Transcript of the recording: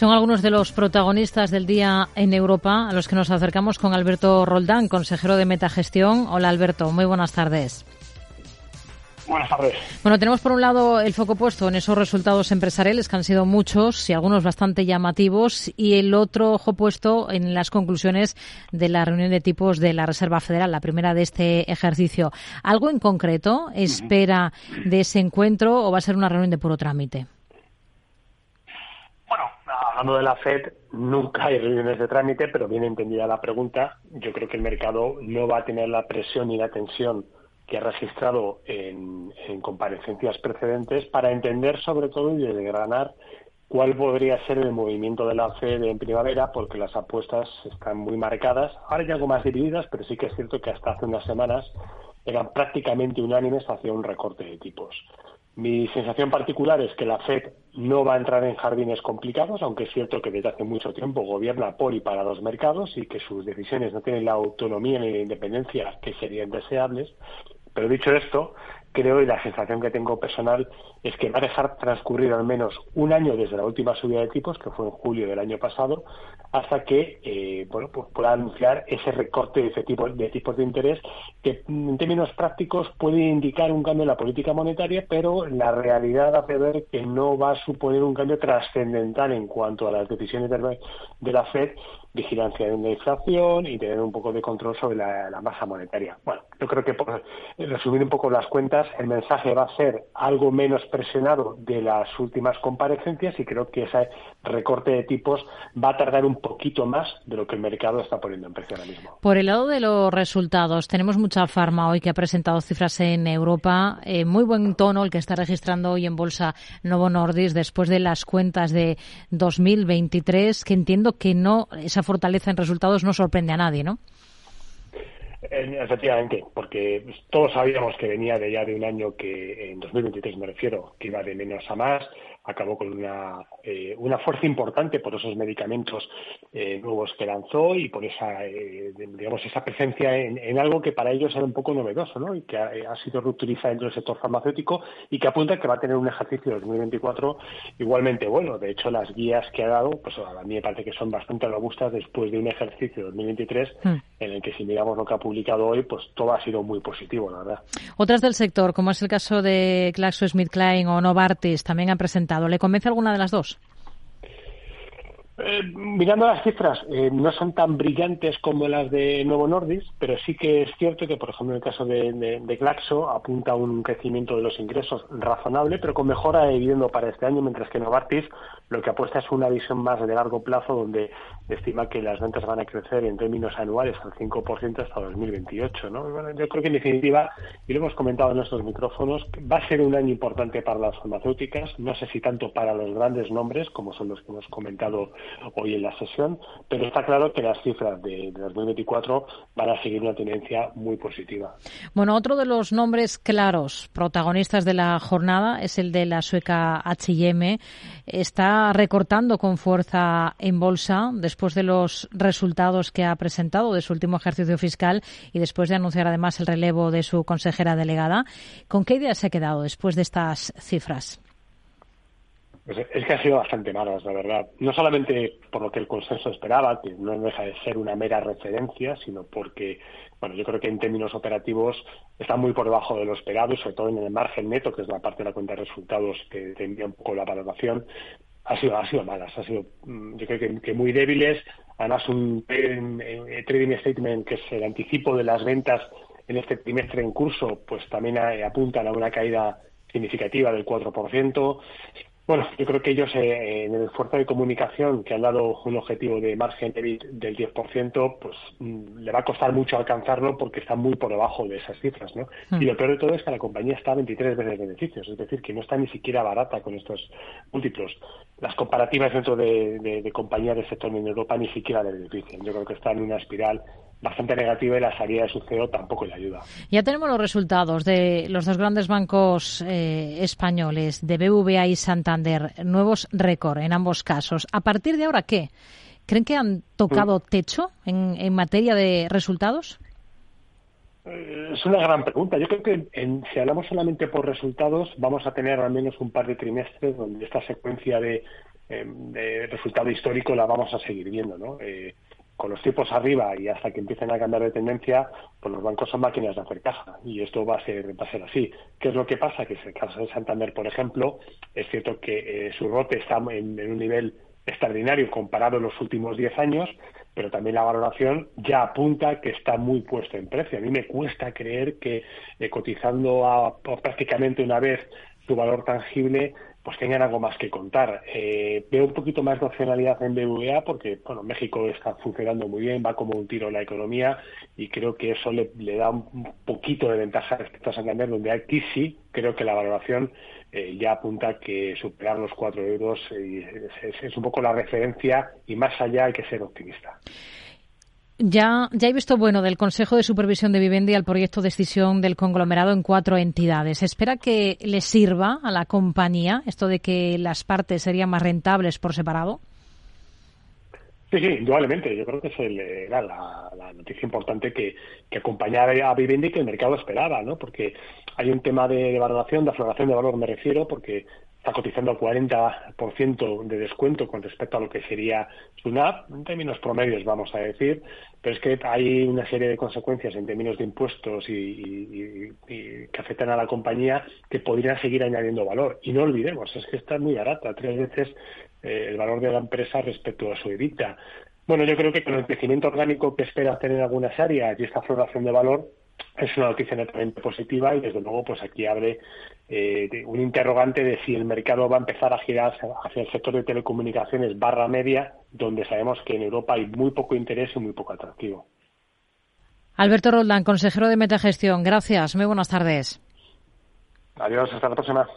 Son algunos de los protagonistas del día en Europa a los que nos acercamos con Alberto Roldán, consejero de Metagestión. Hola Alberto, muy buenas tardes. Buenas tardes. Bueno, tenemos por un lado el foco puesto en esos resultados empresariales que han sido muchos y algunos bastante llamativos y el otro ojo puesto en las conclusiones de la reunión de tipos de la Reserva Federal, la primera de este ejercicio. ¿Algo en concreto espera de ese encuentro o va a ser una reunión de puro trámite? Hablando de la FED, nunca hay reuniones de trámite, pero bien entendida la pregunta, yo creo que el mercado no va a tener la presión y la tensión que ha registrado en, comparecencias precedentes para entender sobre todo y desgranar cuál podría ser el movimiento de la FED en primavera, porque las apuestas están muy marcadas, ahora ya algo más divididas, pero sí que es cierto que hasta hace unas semanas eran prácticamente unánimes hacia un recorte de tipos. Mi sensación particular es que la FED no va a entrar en jardines complicados, aunque es cierto que desde hace mucho tiempo gobierna por y para los mercados y que sus decisiones no tienen la autonomía ni la independencia que serían deseables. Pero dicho esto, creo y la sensación que tengo personal es que va a dejar transcurrir al menos un año desde la última subida de tipos, que fue en julio del año pasado, hasta que eh, pues pueda anunciar ese recorte de, ese tipo, de tipos de interés que en términos prácticos puede indicar un cambio en la política monetaria, pero la realidad hace ver que no va a suponer un cambio trascendental en cuanto a las decisiones de la Fed vigilancia de la inflación y tener un poco de control sobre la, masa monetaria. Bueno, yo creo que por resumir un poco las cuentas, el mensaje va a ser algo menos presionado de las últimas comparecencias y creo que ese recorte de tipos va a tardar un poquito más de lo que el mercado está poniendo en precio ahora mismo. Por el lado de los resultados, tenemos mucha farma hoy que ha presentado cifras en Europa. Eh, muy buen tono el que está registrando hoy en bolsa Novo Nordisk después de las cuentas de 2023, que entiendo que no esa fortaleza en resultados no sorprende a nadie, ¿no? Efectivamente, porque todos sabíamos que venía de ya de un año que, en 2023 me refiero, que iba de menos a más, acabó con una, eh, una fuerza importante por esos medicamentos eh, nuevos que lanzó y por esa, eh, digamos, esa presencia en, algo que para ellos era un poco novedoso, ¿no? Y que ha, sido reutilizado dentro del sector farmacéutico y que apunta que va a tener un ejercicio de 2024 igualmente bueno. De hecho, las guías que ha dado, pues a mí me parece que son bastante robustas después de un ejercicio de 2023 hmm. en el que si miramos lo que ha publicado hoy, pues todo ha sido muy positivo, la verdad. Otras del sector, como es el caso de GlaxoSmithKline o Novartis, también han presentado ¿Le convence alguna de las dos? Eh, mirando las cifras, eh, no son tan brillantes como las de Novo Nordisk, pero sí que es cierto que, por ejemplo, en el caso de, de, Glaxo apunta a un crecimiento de los ingresos razonable, pero con mejora evidente para este año, mientras que Novartis lo que apuesta es una visión más de largo plazo, donde estima que las ventas van a crecer en términos anuales al 5% hasta 2028. ¿no? yo creo que, en definitiva, y lo hemos comentado en nuestros micrófonos, va a ser un año importante para las farmacéuticas, no sé si tanto para los grandes nombres, como son los que hemos comentado hoy en la sesión, pero está claro que las cifras de, 2024 van a seguir una tendencia muy positiva. Bueno, otro de los nombres claros, protagonistas de la jornada, es el de la sueca H&M. Está recortando con fuerza en bolsa después de los resultados que ha presentado de su último ejercicio fiscal y después de anunciar además el relevo de su consejera delegada. ¿Con qué idea se ha quedado después de estas cifras? Pues es que ha sido bastante malas, la verdad. No solamente por lo que el consenso esperaba, que no deja de ser una mera referencia, sino porque, bueno, yo creo que en términos operativos está muy por debajo de lo esperado, sobre todo en el margen neto, que es la parte de la cuenta de resultados que te envía un poco la valoración. Ha sido, ha sido malas, ha sido, mm, yo creo que, muy débiles. Además, un trading statement que es el anticipo de las ventas en este trimestre en curso, pues también apuntan a una caída significativa del 4%. Bueno, yo creo que ellos eh, en el esfuerzo de comunicación que han dado un objetivo de margen del 10%, pues mm, le va a costar mucho alcanzarlo porque está muy por debajo de esas cifras, ¿no? Hmm. Y lo peor de todo es que la compañía está a 23 veces beneficios, es decir, que no está ni siquiera barata con estos múltiplos. Las comparativas dentro de, de, de compañías del sector en Europa ni siquiera le benefician. Yo creo que está en una espiral bastante negativa y la salida de su CEO tampoco le ayuda. Ya tenemos los resultados de los dos grandes bancos eh, españoles, de BVA y Santander, nuevos récord en ambos casos. ¿A partir de ahora qué? ¿Creen que han tocado mm. techo en, en materia de resultados? Eh, es una gran pregunta. Yo creo que si hablamos solamente por resultados, vamos a tener al menos un par de trimestres donde esta secuencia de de resultado histórico la vamos a seguir viendo, ¿no? Con los tipos arriba y hasta que empiecen a cambiar de tendencia, pues los bancos son máquinas de hacer caja y esto va a ser, va a ser así. ¿Qué es lo que pasa? Que en el caso de Santander, por ejemplo, es cierto que eh, su rote está en, un nivel extraordinario comparado en los últimos 10 años, pero también la valoración ya apunta que está muy puesto en precio. A mí me cuesta creer que eh, cotizando a, prácticamente una vez su valor tangible pues tengan algo más que contar. Eh, veo un poquito más de opcionalidad en BVA porque, bueno, México está funcionando muy bien, va como un tiro en la economía y creo que eso le, da un poquito de ventaja respecto a Santander, donde aquí sí creo que la valoración eh, ya apunta que superar los cuatro euros eh, es un poco la referencia y más allá hay que ser optimista. Ya, ya he visto bueno del Consejo de Supervisión de Vivendi al proyecto de decisión del conglomerado en cuatro entidades. ¿Espera que le sirva a la compañía esto de que las partes serían más rentables por separado? Sí, sí, indudablemente. Yo creo que es la, la, noticia importante que, que acompañaba a Vivendi que el mercado esperaba, ¿no? Porque hay un tema de, valoración, de afloración de valor, me refiero, porque está cotizando al 40% de descuento con respecto a lo que sería su NAP, en términos promedios, vamos a decir, pero es que hay una serie de consecuencias en términos de impuestos y, que afectan a la compañía que podrían seguir añadiendo valor. Y no olvidemos, es que está muy barata, tres veces eh, el valor de la empresa respecto a su EBITDA. Bueno, yo creo que con el crecimiento orgánico que espera tener en algunas áreas y esta floración de valor, es una noticia netamente positiva y desde luego pues aquí abre eh, un interrogante de si el mercado va a empezar a girar hacia el sector de telecomunicaciones barra media, donde sabemos que en Europa hay muy poco interés y muy poco atractivo. Alberto Roldán, consejero de Metagestión, gracias. Muy buenas tardes. Adiós, hasta la próxima.